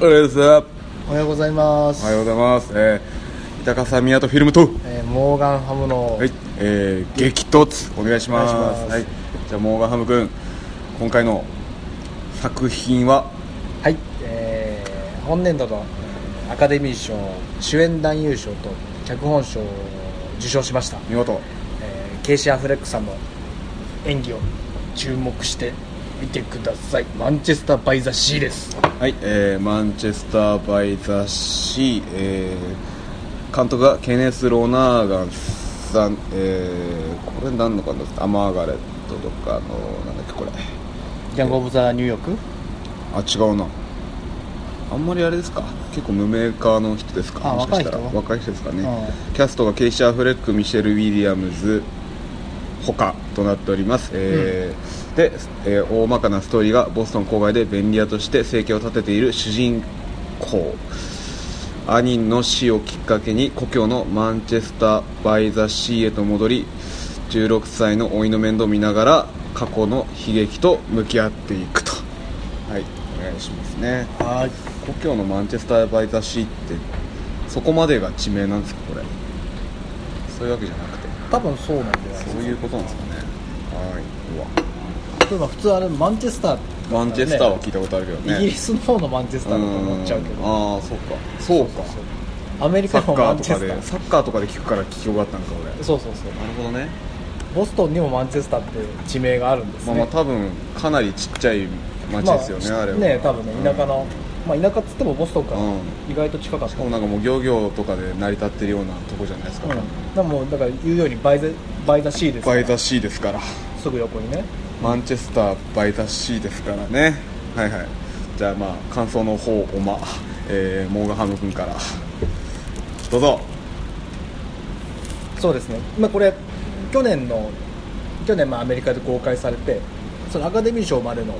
おはようございます。おはようございます、おはようございます、えー、板笠宮とフィルムと。えーモーガンハムの、はい、えー、激突。お願いします。はい、じゃあモーガンハム君今回の作品は？はい。えー本年度のえーアカデミー賞主演男優賞と脚本賞を受賞しました、見事。えーケイシー・アフレックさんの演技を注目して見てください。マンチェスター・バイ・ザ・シーです。はい、えー、マンチェスター・バイ・ザ・シー、えー、監督がケネス・ロナーガンさん、えー、これ何のか？なアマーガレットとかのなんだっけこれ。ギャング・オブ・ザ・ニューヨーク？あ違うな。あんまりあれですか？結構無名化の人ですか？あもしかしたら。若い人？若い人ですかね、うキャストがケイシー・アフレックミシェル・ウィリアムズ他となっております、えーで、えー大まかなストーリーがボストン郊外で便利屋として生計を立てている主人公。兄の死をきっかけに故郷のマンチェスター・バイ・ザ・シーへと戻り16歳の老いの面倒を見ながら過去の悲劇と向き合っていくと。はいお願いしますね。はい。故郷のマンチェスター・バイ・ザ・シーってそこまでが地名なんですかこれ。そういうわけじゃなくて。多分そうなんだよそういうことなんですかね。はい例えば普通あれマンチェスター。マンチェスターは聞いたことあるけどね。イギリスの方のマンチェスターだと思っちゃうけど。ん。ああそうか。そうかアメリカのマンチェスター。とかでサッカーとかで聞くから聞き覚えあったんか俺。なるそうそう。そうほどね。ボストンにもマンチェスターって地名があるんですね。まあまあ多分かなりちっちゃい町ですよね、まあれは。ね多分ね田舎の、まあ田舎っつってもボストンか。らうん。意外と近かった。しかもなんかもう漁業とかで成り立ってるようなとこじゃないですか、うん、だもうだから言うようにバイザバイザシーですから。バイザシーですから。すぐ横にねマンチェスターバイザシーですからね。はいはい。じゃあまあ感想の方をま、えー、モーガンハム君から。どうぞ。そうですね、まあ、これ去年の去年まあアメリカで公開されてそのアカデミー賞までの、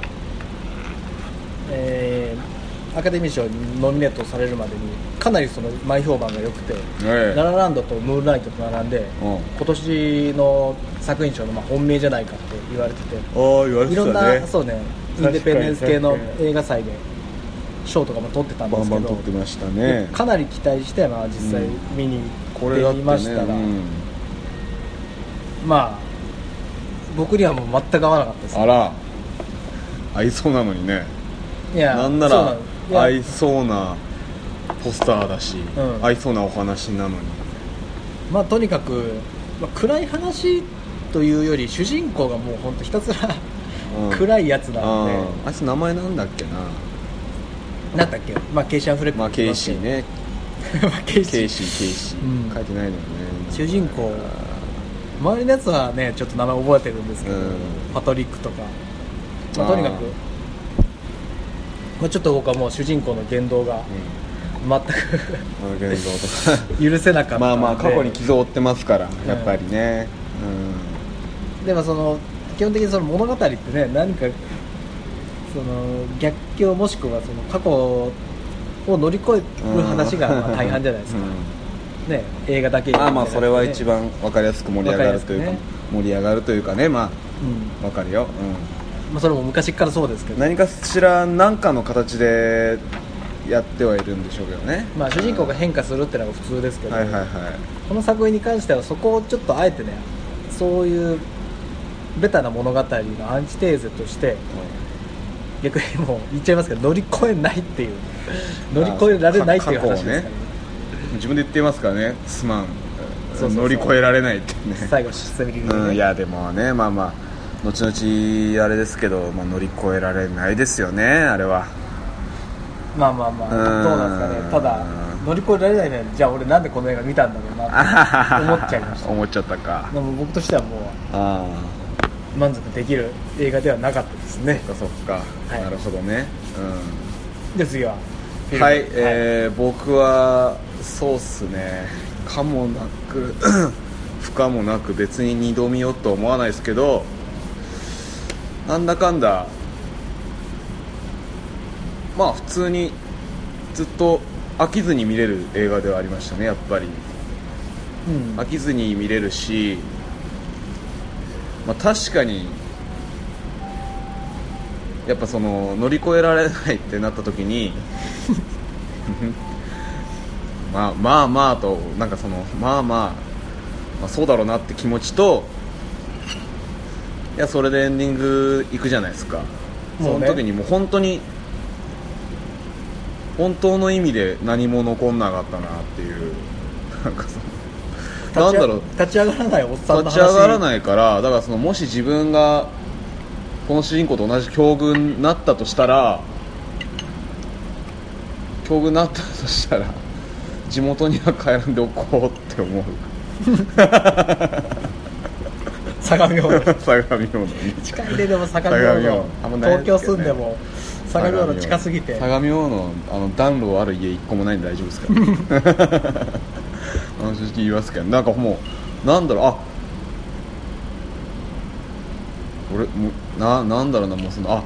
えーアカデミー賞にノミネートされるまでにかなりその前評判が良くて、ええ。ララランドとムーンライトと並んで、うん。今年の作品賞のまあ本命じゃないかって言われててああ言わいろんなそうねインデペンデンス系の映画祭で賞とかも取ってたんでバンバすけどン撮ってましたね。かなり期待して、まあ、実際うん。見に行ってみましたら、うん。まあ僕にはもう全く合わなかったですあら。合いそうなのにね。いやなんなら合いそうなポスターだし、うん。合いそうなお話なのに。まあとにかく、まあ、暗い話というより主人公がもう本当ひたすら、うん。暗いやつなあのでああいつ名前なんだっけな。なんだっけ、まあ、ケイシー・アフレックまあケイシーね。まあケイシー。ケイシーケイシー、うん。書いてないのよね。主人公。周りのやつはねちょっと名前覚えてるんですけど、うん。パトリックとか、まあ、とにかくまあ、ちょっと僕はもう主人公の言動が全あの現像とか。く許せなかったまあまあ過去に傷を負ってますからやっぱりね。でもその基本的にその物語ってね何かその逆境もしくはその過去を乗り越えうんる話がまあ大半じゃないですか、うん。ね、映画だけまあまあそれは一番分かりやすく盛り上がるというかわかりやすく盛り上がるというかねまあうん。分かるよ、まあ、それも昔からそうですけうん、ど、何かしら何かの形でやってはいるんでしょうけどね。まあ、主人公が変化するっていうのが普通ですけど、はいはいはい。この作品に関してはそこをちょっとあえてねそういうベタな物語のアンチテーゼとして逆にもう言っちゃいますけど乗り越えないっていう。乗り越えられないっていう話ですからね。自分で言ってますからね。すまん。乗り越えられないってね。最後出世切りでね、うん、いやでもねまあまあ後々あれですけど、まあ、乗り越えられないですよねあれは。まあまあまあうん。どうなんですかね。ただ乗り越えられないねじゃあ俺なんでこの映画見たんだろうなって 思っちゃいました。思っちゃったか。でも僕としてはもあう満足できる映画ではなかったですね。あそっかそっか、はい。なるほどね。で次はうんはい、えー僕はそうっすね。かもなく 不可もなく別に二度見ようと思わないですけどなんだかんだまあ普通にずっと飽きずに見れる映画ではありましたねやっぱり。うん。飽きずに見れるし、まあ、確かにやっぱその乗り越えられないってなった時に まあまあまあとなんかそのまあまあ、まあ、そうだろうなって気持ちといやそれでエンディング行くじゃないですか、そもうね。の時にもう本当に本当の意味で何も残んなかったなっていうなんかそのなんだろう。立ち上がらないおっさんの話。立ち上がらないからだからそのもし自分がこの主人公と同じ境遇になったとしたら境遇になったとしたら地元には帰らんでおこうって思う 相模大野。相模大野。に近いででも相模大野東京住んでも相模大野近すぎて。相模大野あの暖炉ある家一個もないんで大丈夫ですか？あの正直言いますけどなんかもうなんだろう。あ俺ななんだろうなもうそのあ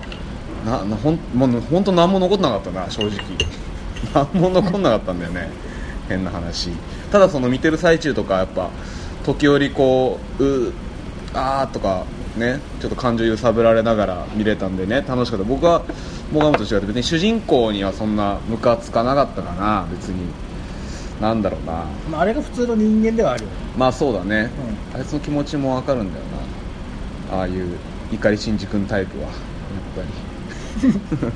ななほんもう本当何も残ってなかったな正直。何も残んなかったんだよね。変な話。ただその見てる最中とかやっぱ時折こううあーとかねちょっと感情揺さぶられながら見れたんでね楽しかった。僕はモガムと違って別に主人公にはそんなムカつかなかったかな別に。なんだろうな。まああれが普通の人間ではあるよまあそうだね、あいつの気持ちもわかるんだよな。ああいう怒り新次君タイプはやっぱり。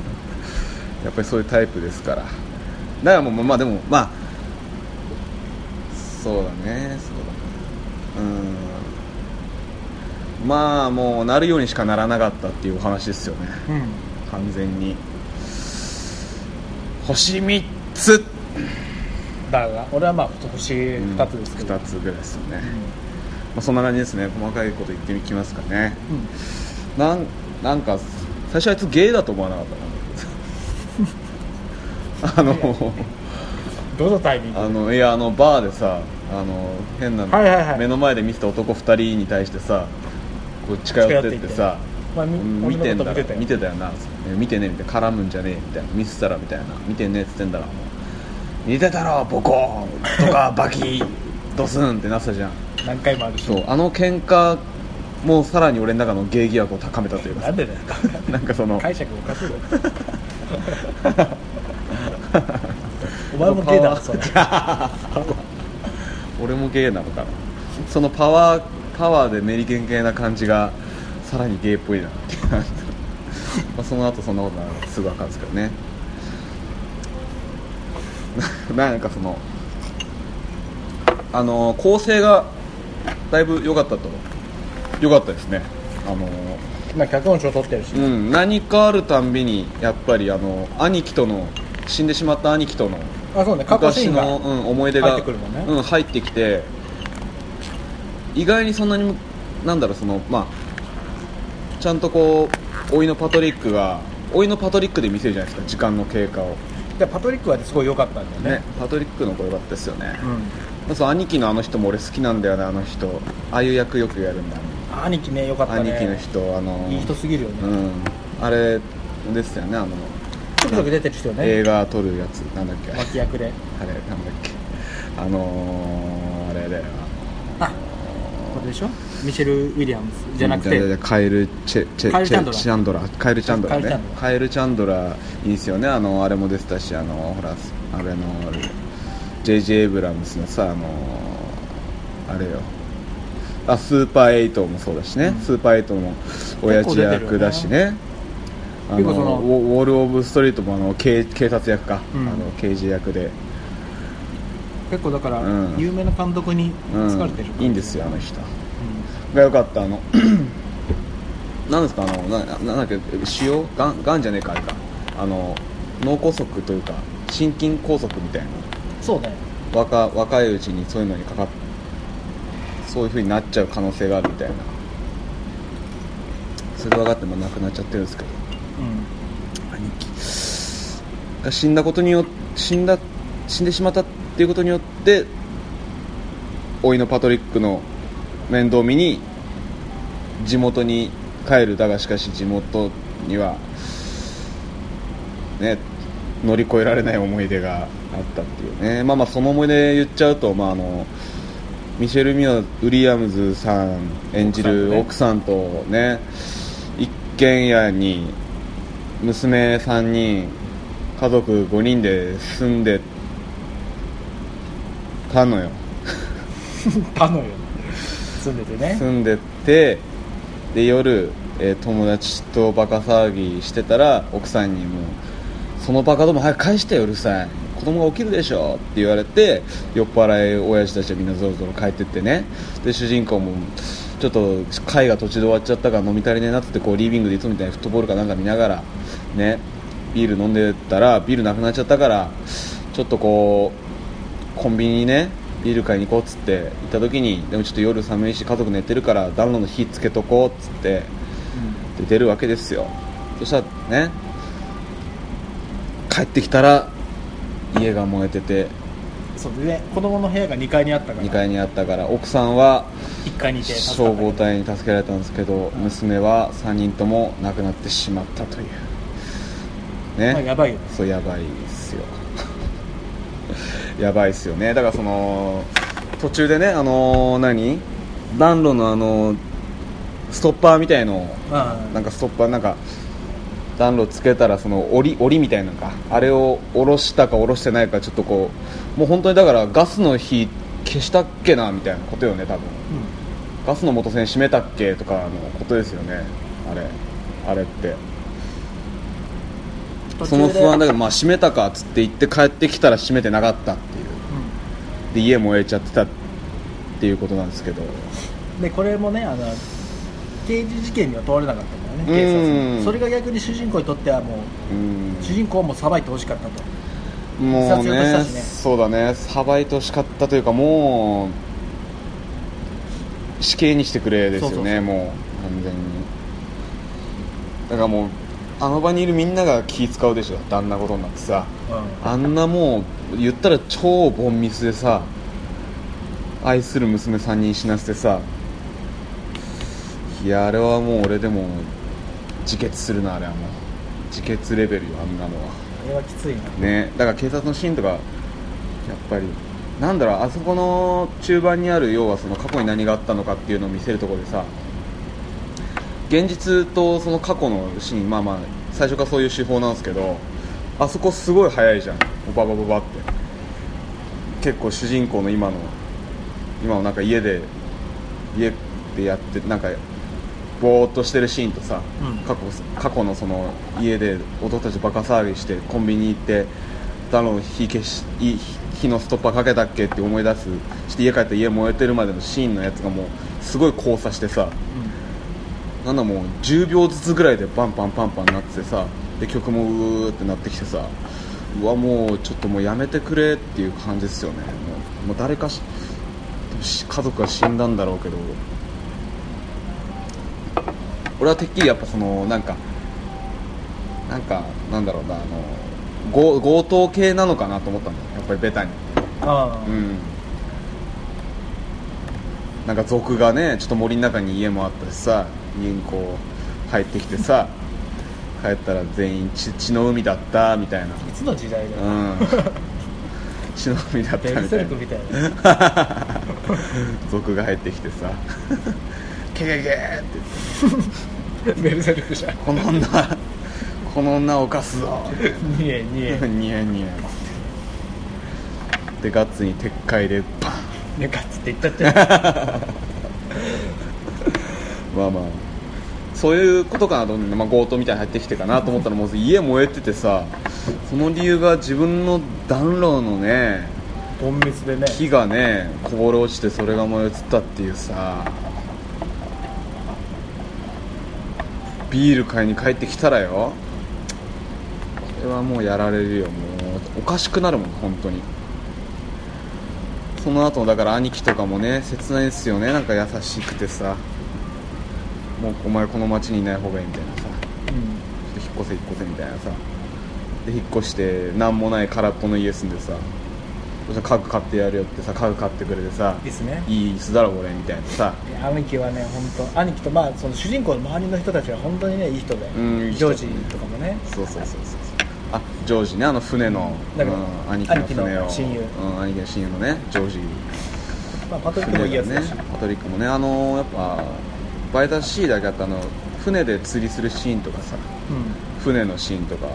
やっぱりそういうタイプですから。だからもうまあでもまあそうだねそうだね。うんまあもうなるようにしかならなかったっていうお話ですよね。うん、うん完全に。星3つ。だが俺はまあ星2つですけど、2つぐらいですよね、まあ、そんな感じですね。細かいこと言ってみきますかね。うん。なんなんか最初あいつゲイだと思わなかったな。あのどのタイミングあのいやあのバーでさあの変なの、はいはいはい。目の前で見てた男2人に対してさこう近寄ってってさ見てんだ見てたよな。ね見てねみたいな絡むんじゃねえ。みたいな。見せたらみたいな。見てんねっつってんだらもう見てたろボコー。ンとか バキドスンってなってたじゃん。何回もあるし。そう。あの喧嘩もうさらに俺の中の芸疑惑を高めたというか。なんでだよ。なんかその。解釈おかしいだろ お前もゲイだろそれ。俺もゲイなのかな。そのパワーパワーでメリケン系な感じがさらにゲイっぽいなって。まあその後そんなことならすぐ分かるんですけどね。ななんかそのあの構成がだいぶ良かったと。良かったですね。あのまあ脚本賞取ってるし、うん、何かあるたんびにやっぱりあの兄貴との死んでしまった兄貴とのあそうね。過去シ昔ーンがの、うん、思い出が入ってくるもんね。うん、入ってきて意外にそんなにもなんだろうそのまあちゃんとこう甥のパトリックが甥のパトリックで見せるじゃないですか時間の経過を。でパトリックはすごい良かったんだよね。ねパトリックの子良かったですよね、うん。そう兄貴のあの人も俺好きなんだよねあの人。ああいう役よくやるんだ。兄貴ね良かったね。兄貴の人あのいい人すぎるよね、うん。あれですよねあのちょくちょく出てる人よね。映画撮るやつ。なんだっけ。あれ脇役で。なんだっけ。あのー、あれだよでしょ？ミシェル・ウィリアムズじゃなくて。カエルチェチェチャンドラ。ーチャンドラ。ーカエルチャンドラーね。カエルチャンドラ。いいですよね。あのあれも出てたしあのほらあれの J.J. エイブラムスのさあのあれよ。あスーパーエイトもそうだしね、うん。スーパーエイトも親父役だしね。あのウォウォール・オブ・ストリートもあの警警察役か、うん。あの刑事役で、結構だから、うん。有名な監督にうん疲れてる、いいんですよあの人。うが良かったあの。なんですかあのななんだっけ腫瘍がんがんじゃねえかあれか。あの脳梗塞というか心筋梗塞みたいな。んそうね若若いうちにそういうのにかかっそういう風になっちゃう可能性があるみたいな。それ分かっても亡くなっちゃってるんですけど。うん。兄貴が死んだことによ死んだ死んでしまったっていうことによって甥のパトリックの面倒見に地元に帰るだがしかし地元にはね乗り越えられない思い出があったっていうね。まあまあその思い出言っちゃうと、まあ、あのミシェル・ミア・ウィリアムズさん演じる奥さんとね一軒家に娘3人家族5人で住んでたのよ。たのよ住んでてね。住んでてで夜、えー友達とバカ騒ぎしてたら奥さんにも「そのバカども早く返してようるさい。子供が起きるでしょ」って言われて酔っ払い親父たちはみんなぞろぞろ帰ってってね。で主人公もちょっと会が途中で終わっちゃったから飲み足りねえなっててこうリビングでいつもみたいにフットボールかなんか見ながらねビール飲んでたらビールなくなっちゃったからちょっとこうコンビニにねビール買いに行こうっつって行った時にでもちょっと夜寒いし家族寝てるから暖炉の火つけとこうっつってで出るわけですよ。そしたらね帰ってきたら家が燃えててそうでね子供の部屋が2階にあったから。2階にあったから奥さんは1階にいて消防隊に助けられたんですけど娘は3人とも亡くなってしまったという。ね、まあやばいよね。そうやばいっすよやばいっすよね。だからその途中でねあのー何？暖炉のあのストッパーみたいのなんかストッパーなんか暖炉つけたらその檻檻みたいなのかあれを下ろしたか下ろしてないかちょっとこうもう本当にだからガスの火消したっけなみたいなことよね多分。ガスの元栓閉めたっけとかのことですよねあれ。あれってその不安だけどまあ閉めたかっつって言って帰ってきたら閉めてなかったっていう。で家燃えちゃってたっていうことなんですけど。うんでこれもねあの刑事事件には問われなかったんだよね警うん。察に。それが逆に主人公にとってはもううん。主人公をもうさばいてほしかったと。もうねしね。そうだね。さばいてほしかったというかもう死刑にしてくれですよねもう完全に。だからもうあの場にいるみんなが気使うでしょ。あんなことになってさ。うん。あんなもう言ったら超ボンミスでさ愛する娘3人死なせてさいやあれはもう俺でも自決するなあれはもう。自決レベルよあんなのは。あれはきついな。ね。だから警察のシーンとかやっぱりなんだろうあそこの中盤にある要はその過去に何があったのかっていうのを見せるところでさ現実とその過去のシーンまあまあ最初からそういう手法なんですけどあそこすごい早いじゃん。ババババって。結構主人公の今の今のなんか家で家でやってなんかぼーっとしてるシーンとさ、うん。過去過去のその家で弟たちバカ騒ぎしてコンビニ行って暖炉の火消しい火のストッパーかけたっけって思い出す。して家帰って家燃えてるまでのシーンのやつがもうすごい交差してさなんだもう10秒ずつぐらいでパンパンパンパンなっててさで曲もうーってなってきてさうわもうちょっともうやめてくれっていう感じですよね。もうもう誰かしし家族が死んだんだろうけど。俺はてっきりやっぱそのなんかなんかなんだろうなあの強強盗系なのかなと思ったんだよ。やっぱりベタに。あうん。なんか族がねちょっと森の中に家もあったしさ家にこう入ってきてさ 帰ったら全員血血の海だったみたいな。いつの時代だよ、うん。血の海だったベルみたいな。セルクみたいな。族が入ってきてさ。ケケケーってベルセルクじゃん。この女この女を犯すぞ。ニエニエニヤニヤでガッツに撤回でバン。ねガッツって言ったって まあまあ。そういうことかなと思って、まあ、強盗みたいに入ってきてかなと思ったらもう家燃えててさその理由が自分の暖炉のねボンミスでね。木がねこぼれ落ちてそれが燃え移ったっていうさビール買いに帰ってきたらよ。これはもうやられるよ。もうおかしくなるもん本当に。その後だから兄貴とかもね切ないですよね。なんか優しくてさもうお前この町にいない方がいいみたいなさ。うん引っ越せ引っ越せみたいなさ。で引っ越して何もない空っぽの家住んでさ。そしたら家具買ってやるよってさ家具買ってくれてさいいね。いい椅子だろこれみたいなさ。兄貴はね本当兄貴とまあその主人公の周りの人たちは本当にねいい人で、うんジョージとかもね。そうそうそうそうそう。あジョージねあの船の、うん兄貴の船を。親友。うん、兄貴の親友のねジョージ。まあ、パトリックもいいやつね。パトリックもね。あのやっぱバイタス C だけあったあの船で釣りするシーンとかさうん。船のシーンとか。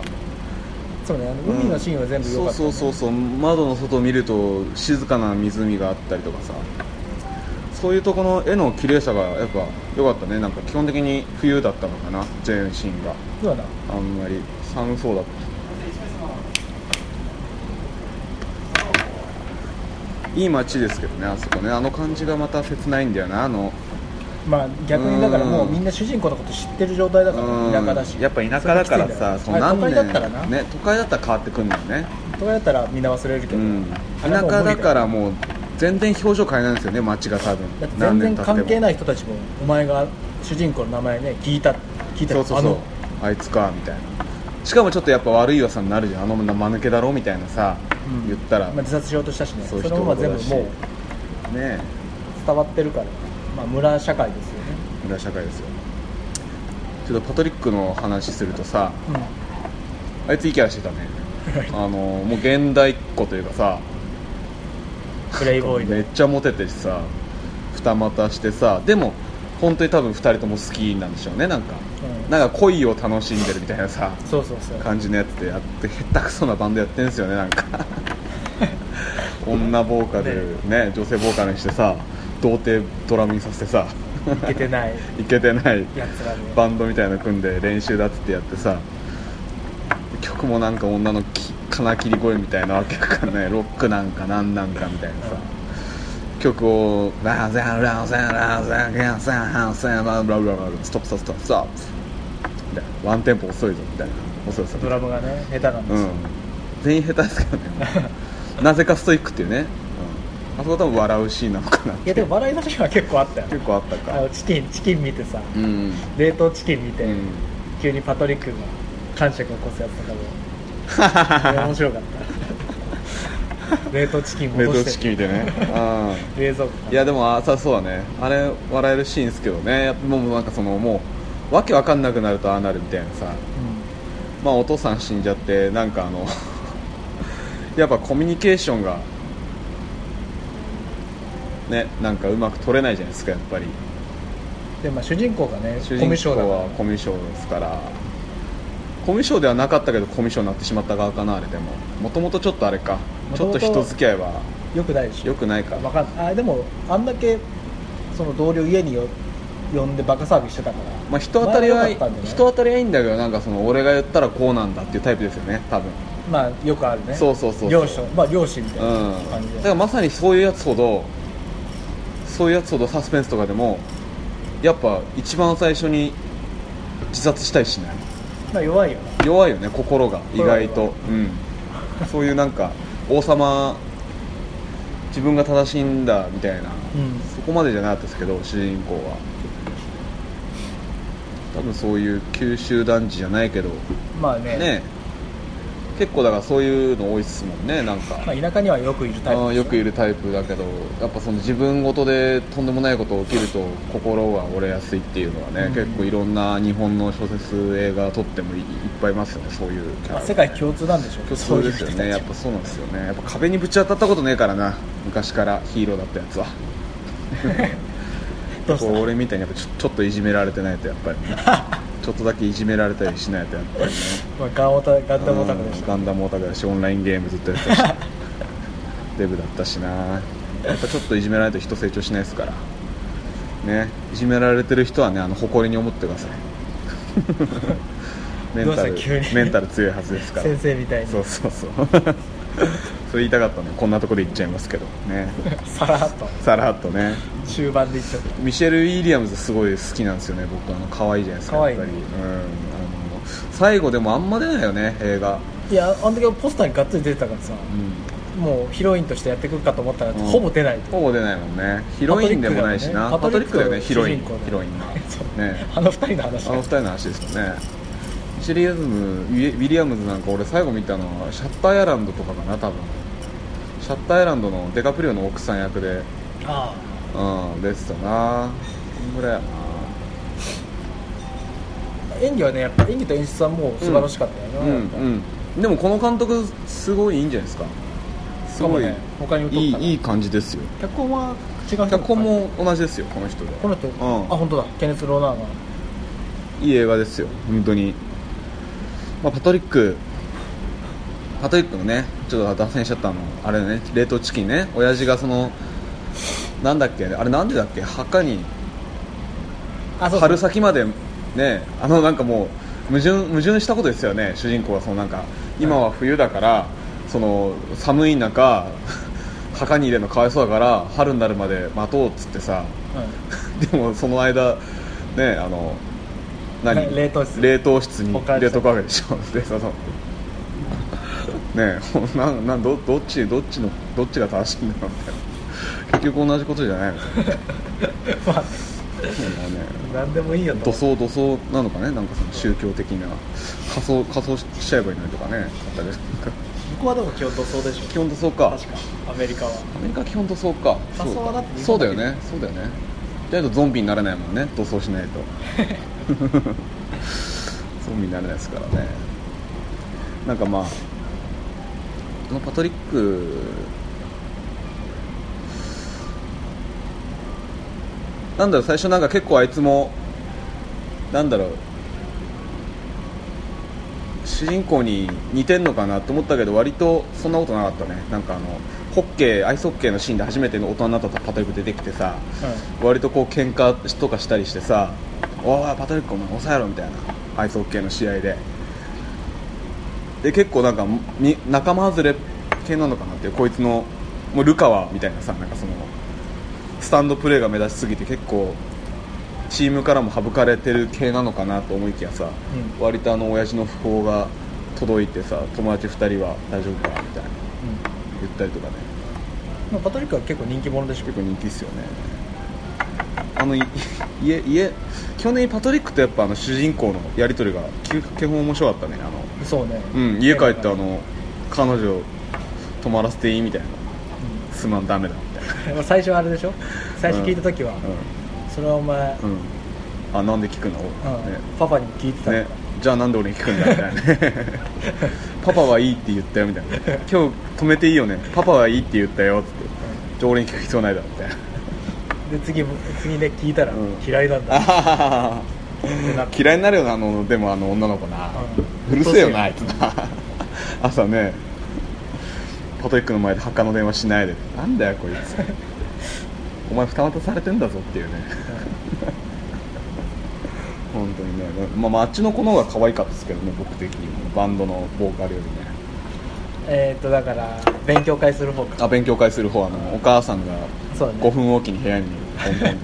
そうねあの海のシーンは全部良かった、ね。そうそうそうそう窓の外を見ると静かな湖があったりとかさ。そういうとこの絵の綺麗さがやっぱ良かったね。なんか基本的に冬だったのかな全シーンが。そうだな。あんまり。寒そうだった。いい街ですけどねあそこね。あの感じがまた切ないんだよなあのまあ逆にだからもうみんな主人公のこと知ってる状態だからうん。田舎だし。やっぱ田舎だからさそれがきついんだよ。あれ都会だったらな、ね都会だったら変わってくんだよね。都会だったらみんな忘れるけど、うん。田舎だからもう全然表情変えないんですよね街が多分。全然関係いない人たちもお前が主人公の名前ね聞いた聞いたそうそうそう。あいつかみたいな。しかもちょっとやっぱ悪い噂になるじゃん。あの間抜けだろみたいなさ、うん。言ったら、まあ、自殺しようとしたしね。そうそれもまあ全部人もう事ね伝わってるから、まあ、村社会ですよね、村社会ですよ。ちょっとパトリックの話するとさあいついいキャラしてたね。あのもう現代っ子というかさプレイボーイで。めっちゃモテてしさ二股してさでも本当に多分二人とも好きなんでしょうねなんか、うん。なんか恋を楽しんでるみたいなさそうそうそう。感じのやつでやってへったくそなバンドやってんですよねなんか。女ボーカルね女性ボーカルにしてさ童貞ドラムにさせてさ。いけてない。いけてない。やつらで。バンドみたいなの組んで練習だっつってやってさ。曲もなんか女のき金切り声みたいなわけわかんない。ロックなんかなんなんかみたいなさ。曲を「ラーゼンラーゼンラーゼンゲンセンハンセンバラブラブラブラストップストップストップストップ」みたいなワンテンポ遅いぞみたいな遅い遅いドラムがね下手なんですよ、うん全員下手ですけどねなぜかストイックっていうね、うん、あそこ多分笑うシーンなのかないやでも笑いのシーンは結構あったよ。結構あったか。あのチキンチキン見てさ、うん。冷凍チキン見て、うん。急にパトリックが感触を起こすやつとかも。面白かった。冷凍チキン冷凍戻して。チキン見てね。うん冷蔵庫いやでもあさそうだね。あれ笑えるシーンですけどね。やっぱもうなんかそのもうわけわかんなくなるとああなるみたいなさ。うまあお父さん死んじゃってなんかあの やっぱコミュニケーションがねなんかうまく取れないじゃないですかやっぱり。んでまあ主人公がね主コミュ人公障だから。はコミュ障ですから。コミュ障ではなかったけどコミュ障になってしまった側かなあれでも。もともとちょっとあれか。ちょっと人付き合いはよくないでしょ。よくないか。わかんあでもあんだけその同僚家によ呼んでバカ騒ぎしてたから。まあ、人当たりは、前良かったね。人当たりはいいんだけどなんかその俺が言ったらこうなんだっていうタイプですよね多分。まあよくあるね。そうそうそうそう。漁師まあ漁師みたいなうん感じで、だからまさにそういうやつほどそういうやつほどサスペンスとかでもやっぱ一番最初に自殺したりしないまあ弱いよな弱いよね心が。意外と、うん、そういうなんか王様自分が正しいんだみたいな、うん。そこまでじゃなかったですけど主人公は。多分そういう九州男児じゃないけど。まあね。ね結構だからそういうの多いっすもんねなんか、まあ、田舎にはよくいるタイプあーよくいるタイプだけどやっぱその自分ごとでとんでもないこと起きると心が折れやすいっていうのはね、うん。結構いろんな日本の小説映画撮ってもいいっぱいいますよねそういうキャラ。まあ世界共通なんでしょう共通ですよね。やっぱそうなんですよね。やっぱ壁にぶち当たったことねえからな昔からヒーローだったやつは。どうした？こう俺みたいにやっぱちょちょっといじめられてないとやっぱり。ね ちょっとだけいじめられたりしないとやっぱりね。まあ、ガンオタガンダムオタクでしたうんガンダムオタクだしオンラインゲームずっとやってたし。デブだったしな。やっぱちょっといじめられると人成長しないですから。ね。いじめられてる人はねあの誇りに思ってください。メンどうしタルた急に。メンタル強いはずですから。先生みたいに。そうそうそう それ言いたかったね。こんなとこで言っちゃいますけど。ね。さらっとさらっとね。終盤でいっちゃった。ミシェル・ウィリアムズすごい好きなんですよね僕。あの可愛いじゃないですか可愛い。やっぱり、うん、あの最後でもあんま出ないよね映画、いやあの時ポスターにがっつり出てたからさ。うん、もうヒロインとしてやってくるかと思ったら、うん。ほぼ出ないほぼ出ないもんね。ヒロインでもないしな。パトリックだよね。ヒロイン。ヒロインね。あの二人の話あの二人の話ですよね。ミシリアムズウィウィリアムズなんか俺最後見たのはシャッターアイランドとかかな多分。シャッターアイランドのデカプリオの奥さん役で。あうん出てたな。そんぐらいやな。あ演技はねやっぱ演技と演出はもう素晴らしかったよね、うんうんでもこの監督すごいいいんじゃないですか。すごい、ね他にいいいい感じですよ。脚本は違う人脚本も同じですよこの人で。この人、ん。あ本当だ。ケネス・ローナーが。いい映画ですよ本当にまあ、パトリック。パトリックのねちょっと脱線しちゃったの。あれね冷凍チキンね。親父がそのなんだっけあれなんでだっけ墓に春先までねあのなんかもう矛盾矛盾したことですよね。主人公はそのなんか今は冬だから、その寒い中墓に入れるのかわいそうだから春になるまで待とうっつってさ。うん でもその間ねあの何？冷凍室。冷凍室に保管入れとくわけでしょ。でそのねほん なんなんどどっちどっちのどっちが正しいんだろうみたいな。結局同じことじゃないの。まあそうだね。何でもいいよと。土葬土葬なのかね？なんかその宗教的な。仮装仮装しちゃえばいいのにとかね。あったりする向こうはでも基本塗装でしょ。基本土葬か。確かアメリカは。アメリカは基本土葬か。仮装はだって日そうだよね。そうだよね。じゃないとゾンビになれないもんね。土葬しないと ゾンビになれないですからね。なんかまあこのパトリックなんだろう最初なんか結構あいつもなんだろう主人公に似てんのかなと思ったけど割とそんなことなかったね。なんかあのホッケーアイスホッケーのシーンで初めての大人になったパトリック出てきてさ割とこう喧嘩とかしたりしてさ「おいパトリックお前抑えろ」みたいな。アイスホッケーの試合で。で結構なんかみ仲間外れ系なのかなっていうこいつのもうルカワみたいなさなんかそのスタンドプレーが目立ちすぎて結構チームからも省かれてる系なのかなと思いきやさ、う割とあの親父の訃報が届いてさ友達2人は大丈夫かみたいな。うん。言ったりとかね。まあパトリックは結構人気者でしょ。結構人気っすよねあのい 家家基本的にパトリックとやっぱあの主人公のやり取りが基基本面白かったねあそうね。の、うん、家帰ってあの彼女泊まらせていいみたいな。すまんダメだみたいな。最初はあれでしょ？最初聞いた時は、うそれはお前、ん、うん、あなんで聞くの、うん。ね。パパにも聞いてたの？ね。か、じゃあなんで俺に聞くんだみたいな。ね パパはいいって言ったよみたいな。今日止めていいよね。パパはいいって言ったよって。じゃあ俺に聞く必要ないだろみたいなで次次で聞いたら、うん。嫌いなんだ。っ て嫌いになるよなあのでもあの女の子な、ううんるせえよなあいつ。な 朝ねパトリックの前で墓の電話しないで。なんだよこいつ。お前二股されてんだぞっていうね。本当にね、まあ、まああっちの子の方が可愛かったですけどね僕的にも。バンドのボーカルよりね。えーっとだから勉強会する方か。あ勉強会する方。あのお母さんがそうだね。5分おきに部屋にポンポン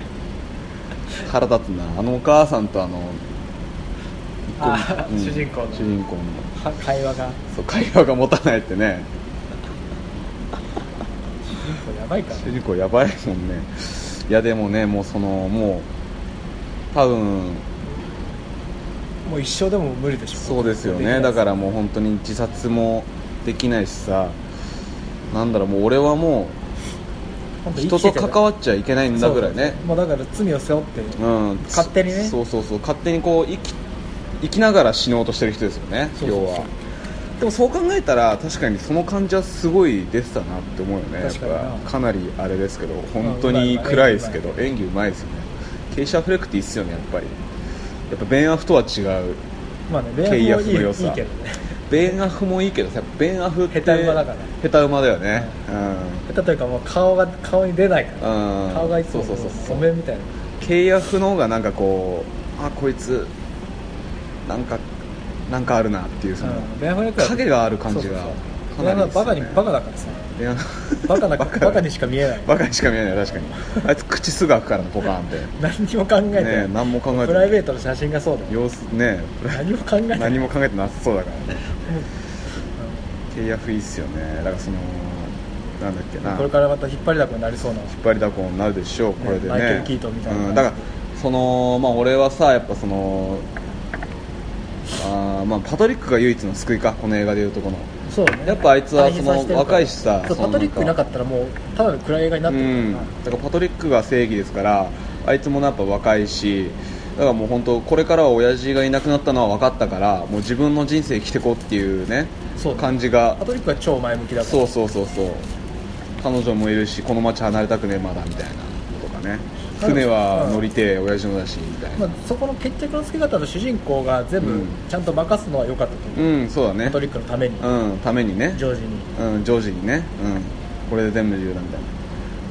腹立つな。あのお母さんとあのあうん。主人公の。主人公の。は会話が。そう会話が持たないってね。やばいから。主人公やばいもんね。いやでもねもうそのもう多分もう一生でも無理でしょ。そうですよね。だからもう本当に自殺もできないしさ。なんだろうもう俺はもう人と関わっちゃいけないんだぐらいね。もうだから罪を背負ってうん。勝手にね。そうそうそう。勝手にこう生き生きながら死のうとしてる人ですよね。要は。でもそう考えたら確かにその感じはすごい出てたなって思うよね。やっ確かかなりあれですけど本当に暗いですけど演技うまいですよね。ケイシャ・フレクティいいっすよねやっぱり。やっぱベン・アフとは違うまあねベケインアフの良さ。けどねベン・アフもいいけどさベン・アフって下手馬だから。下手馬だよね。下手というかもう顔が顔に出ないから。うん、うん、顔がいつもそうそうそうそう。染めみたいな。ケイアフの方がなんかこうあこいつなんかなんかあるなっていうその、うん。影がある感じがそうそうそう。かなりね。バカにバカだからさベンアフバカだバカ。バカにしか見えない。バカにしか見えない確かに。あいつ口すぐ開くからねポカーンって。何にも考えてない、ね何も考えてない。プライベートの写真がそうだよ。様子ね何も考えてない。何も考えてなさそうだからね。ケイアフいいっすよね。だからそのなんだっけな。これからまた引っ張りだこになりそうな。引っ張りだこになるでしょうこれでね。マイケルキートンみたいな。うん、だからそのまあ俺はさやっぱそのあーまあパトリックが唯一の救いかこの映画でいうとこのそうね。やっぱあいつはその若いしさパトリックいなかったらもうただの暗い映画になってるから。うん。な、だからパトリックが正義ですからあいつもやっぱ若いしだからもう本当これからは親父がいなくなったのは分かったからもう自分の人生生きてこうっていうねそう感じが。パトリックは超前向きだから。そうそうそうそう。彼女もいるしこの街離れたくねえまだみたいなとかねね船は乗りてえ親父のだしみたいな。まあ、そこの決着のつけ方と主人公が全部うん。ちゃんと任すのは良かったと思う、うんそうだね。パトリックのために、うんためにね。ジョージに。うん、ジョージにね、うん、これで全部自由だみたいな。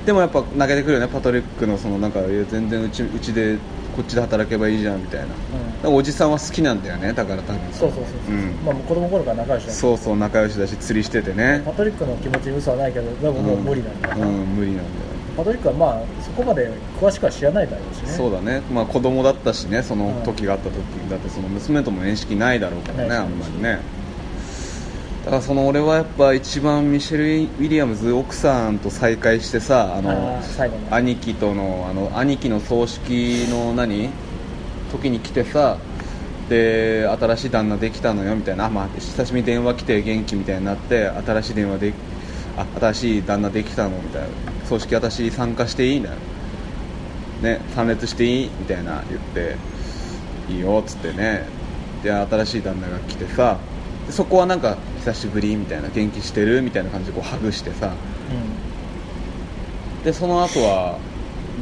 でもやっぱ投げてくるよね。パトリックのそのなんか全然うちうちでこっちで働けばいいじゃんみたいな、だからおじさんは好きなんだよね。だから多分。そうそうそうそう、う。ん。まあ、子供の頃から仲良しだそうそう仲良しだし釣りしててね。パトリックの気持ちに嘘はないけどでももう無理なんだ。よ、うん、うん無理なんだよパトリックはまあそこまで詳しくは知らないだろうしね。そうだね、まあ、子供だったしねその時があった時だってその娘とも面識ないだろうからね、ないあんまりね。だからその俺はやっぱ一番ミシェル・ウィリアムズ奥さんと再会してさあの兄貴とのあの兄貴の葬式の何時に来てさで新しい旦那できたのよみたいな。あ、まあ、久しぶりに電話来て元気みたいになって新しい電話であ新しい旦那できたのみたいな。葬式私参加していいんだよね参列していいみたいな言っていいよっつってね。で新しい旦那が来てさでそこはなんか久しぶりみたいな元気してるみたいな感じでこうハグしてさ。でその後は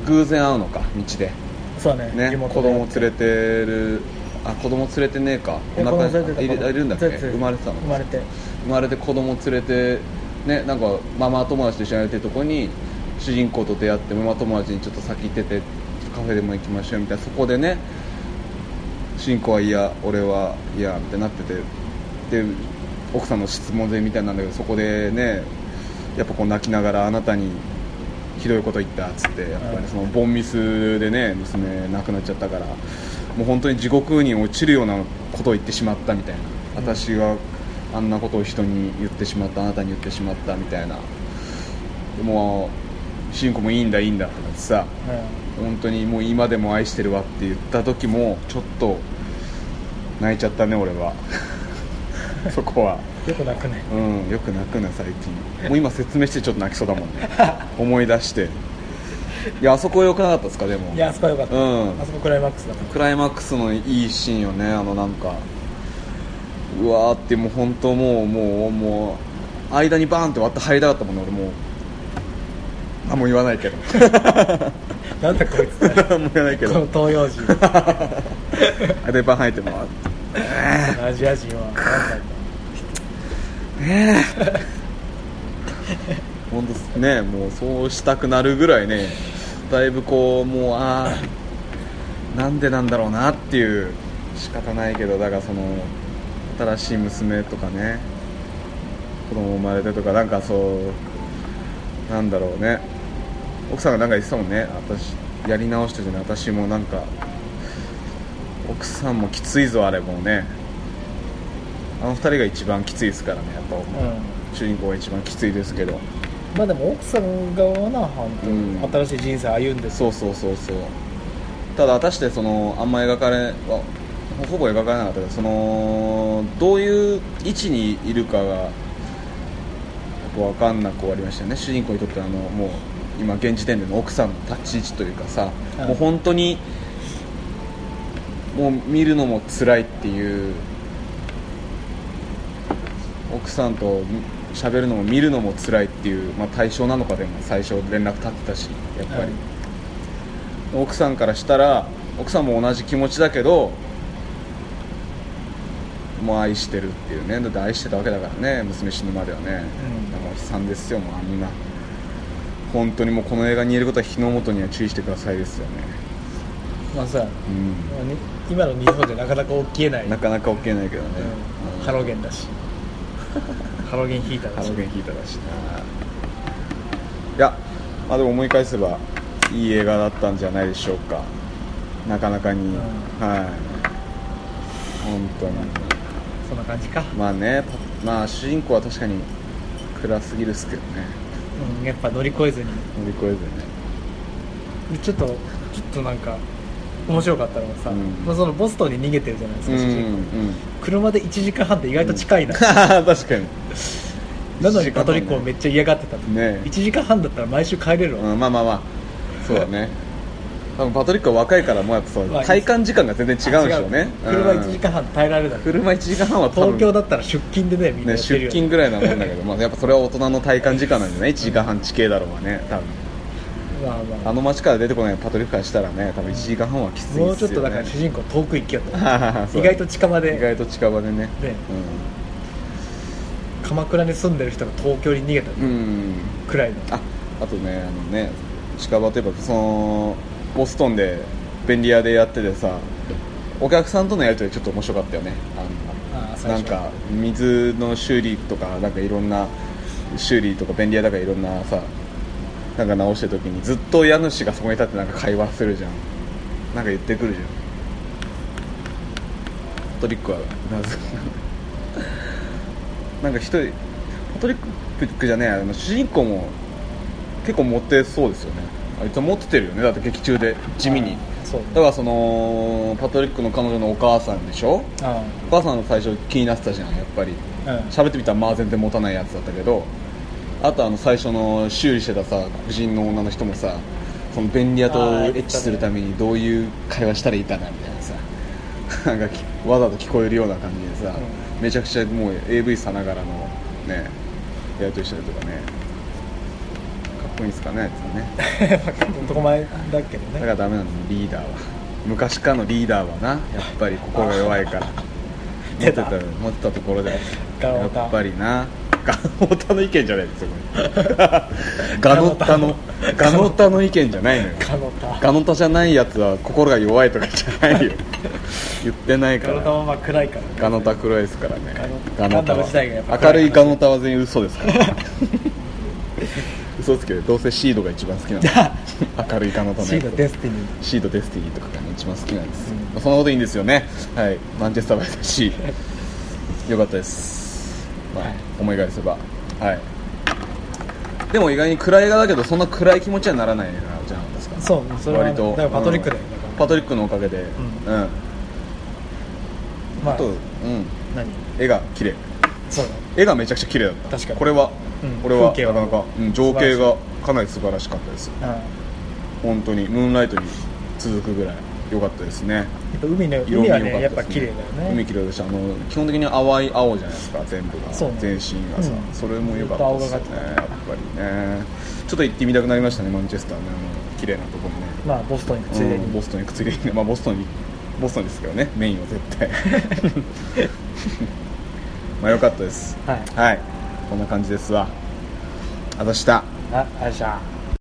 偶然会うのか道で。うん、そうだねね子供連れててるあ子供連れてねえか。子供連れてたいるいるんだっけ？生まれてたの生まれて。生まれて子供連れてねなんかママ友達と一緒にやってるとこに主人公と出会ってママ友達にちょっと先行っててカフェでも行きましょうみたいな。そこでね主人公はいや俺はいやってなっててで奥さんの質問でみたいなんだけどそこでねやっぱこう泣きながらあなたにひどいこと言ったっつってやっぱりそのボンミスでね娘亡くなっちゃったからもう本当に地獄に落ちるようなことを言ってしまったみたいな。私があんなことを人に言ってしまったあなたに言ってしまったみたいな。でも主人公もいいんだいいんだってなってさ。本当にもう今でも愛してるわって言った時もちょっと泣いちゃったね俺は。そこは。よく泣くね。うんよく泣くな最近。もう今説明してちょっと泣きそうだもんね。思い出して。いやあそこ良くなかったですかでも。いやあそこはよかった、うん。あそこクライマックスだからクライマックスのいいシーンよねあのなんかうわーってもう本当もうもうもう間にバーンって割って入りたかったもんね俺もう。あもう言わないけど。なんだこいつ。ってもう言わないけこのど東洋人。間にバーン入ってるのはアジア人は。何なんだ本当ね。もうそうしたくなるぐらいねだいぶこうもうああなんでなんだろうなっていう仕方ないけどだからその新しい娘とかね子供生まれてとかなんかそうなんだろうね。奥さんがなんか言ってたもんね。私やり直しててね私もなんか奥さんもきついぞあれもうね。あの二人が一番きついですからねやっぱ、う主人公が一番きついですけど。まあでも奥さん側はな本当うん。に新しい人生歩んでそうそうそうそう。ただ果たしてそのあんま描かれはほぼ描かれなかったけどそのどういう位置にいるかが分かんなく終わりましたよね。主人公にとってはあのもう今現時点での奥さんの立ち位置というかさ、うん。もう本当にもう見るのも辛いっていう奥さんと喋るのも見るのも辛いっていう、まあ、対象なのかでも最初連絡立ってたしやっぱり、奥さんからしたら奥さんも同じ気持ちだけどもう愛してるっていうね。だって愛してたわけだからね。娘死ぬまではね、うん。もう悲惨ですよもうあんな。本当にもうこの映画に言えることは日の本には注意してくださいですよね。まあさ、うん。今の日本でなかなか起きない、なかなか OK ないけどね、うん。ハロゲンだし。ハロゲンヒーターだし。ハロゲンヒーターだしな。いやまあでも思い返せばいい映画だったんじゃないでしょうか。なかなかに、うん。はい。本当にそんな感じか、まあねパまあ主人公は確かに暗すぎるっすけどね。うん、やっぱ乗り越えずに。乗り越えずにね。ちょっとちょっとなんか面白かったのがさ、うん。まあ、そのボストンに逃げてるじゃないですか、主人公うん。車で1時間半って意外と近いな、確かに。なのにパトリックもめっちゃ嫌がってたのね。1時間半だったら毎週帰れるわ、うん、まあまあまあ。そうだね多分パトリックは若いからもうやっぱそうまあ体感時間が全然違うんでしょうね。車う。ん。1時間半耐えられない、車1時間半は東京だったら出勤でねみんなね、出勤ぐらいなもんだけど、まあ、やっぱそれは大人の体感時間なんじゃない1時間半地形だろうがね多分。まあまあ。あの街から出てこないパトリックからしたらね多分1時間半はきついですよね。もうちょっとだから主人公遠く行きよと。意外と近場で。意外と近場でね。ね。鎌倉に住んでる人が東京に逃げたうん、うん、くらいの。ああとねあのね近場といえばそのボストンで便利屋でやっててさお客さんとのやり取りちょっと面白かったよね。あなんか水の修理とかなんかいろんな修理とか便利屋だからいろんなさなんか直してる時にずっと家主がそこに立ってなんか会話するじゃん。なんか言ってくるじゃん。パトリックはなぜ？なんか一人パトリックじゃねえあの主人公も結構持ってそうですよねあいつは持っててるよね。だって劇中で。地味に。だからそのパトリックの彼女のお母さんでしょ？あお母さんの最初気になってたじゃんやっぱり。あうん。喋ってみたらまあ全然持たないやつだったけど。あとあの最初の修理してたさ黒人の女の人もさその便利屋とエッチするためにどういう会話したらいいかなみたいなさ。なんかきわざと聞こえるような感じでさ、うめちゃくちゃもう AV さながらのねやりとりしたりとかねかっこいいんですかね男前 だけどね。だからダメなのリーダーは。昔からのリーダーはなやっぱり心が弱いから。持って出たた持ってたところでやガノタ。っぱりな。ガノタの意見じゃないですよこれ。ガノタのガノタの意見じゃないのよ。ガノタ。ガノタじゃないやつは心が弱いとかじゃないよ。言ってないから。ガノタはまあ暗いからガノタ黒いですからね。ガノガンダム時代がやっぱ明るいガノタは全員嘘ですから嘘つけどどうせシードが一番好きなんだ明るいガノタのシードデスティニシードデスティニーとかが、ね、一番好きなんです、うんまあそんなこといいんですよね。はい。マンチェスターバイだしよかったです、まあはい。思い返せば。はい。でも意外に暗い映画だけどそんな暗い気持ちにはならない映画じゃないですか？ーそうそれは割と。パトリックだようんパトリックのおかげで。ん。うん、まあ。あと、うん、何？絵が綺麗。そうだ。絵がめちゃくちゃ綺麗だった。確かに。これは、うんこれはなかなか、うん、情景がかなり素晴らしかったです。本当にムーンライトに続くぐらい良かったですね。ぱ海の色味海はね良かったですやっぱ綺麗だよね。海綺麗でしたあの基本的に淡い青じゃないですか全部が。全身がさ、うん。それも良かったですよねやっぱりね。ちょっと行ってみたくなりましたねマンチェスターの綺麗なところにね。まあボストンについでに。うんボストン行くついでにね、まあ、ボストンにボストンですけどねメインは絶対。まあ良かったです。はい。はいこんな感じですわ。あざした。ああじゃあ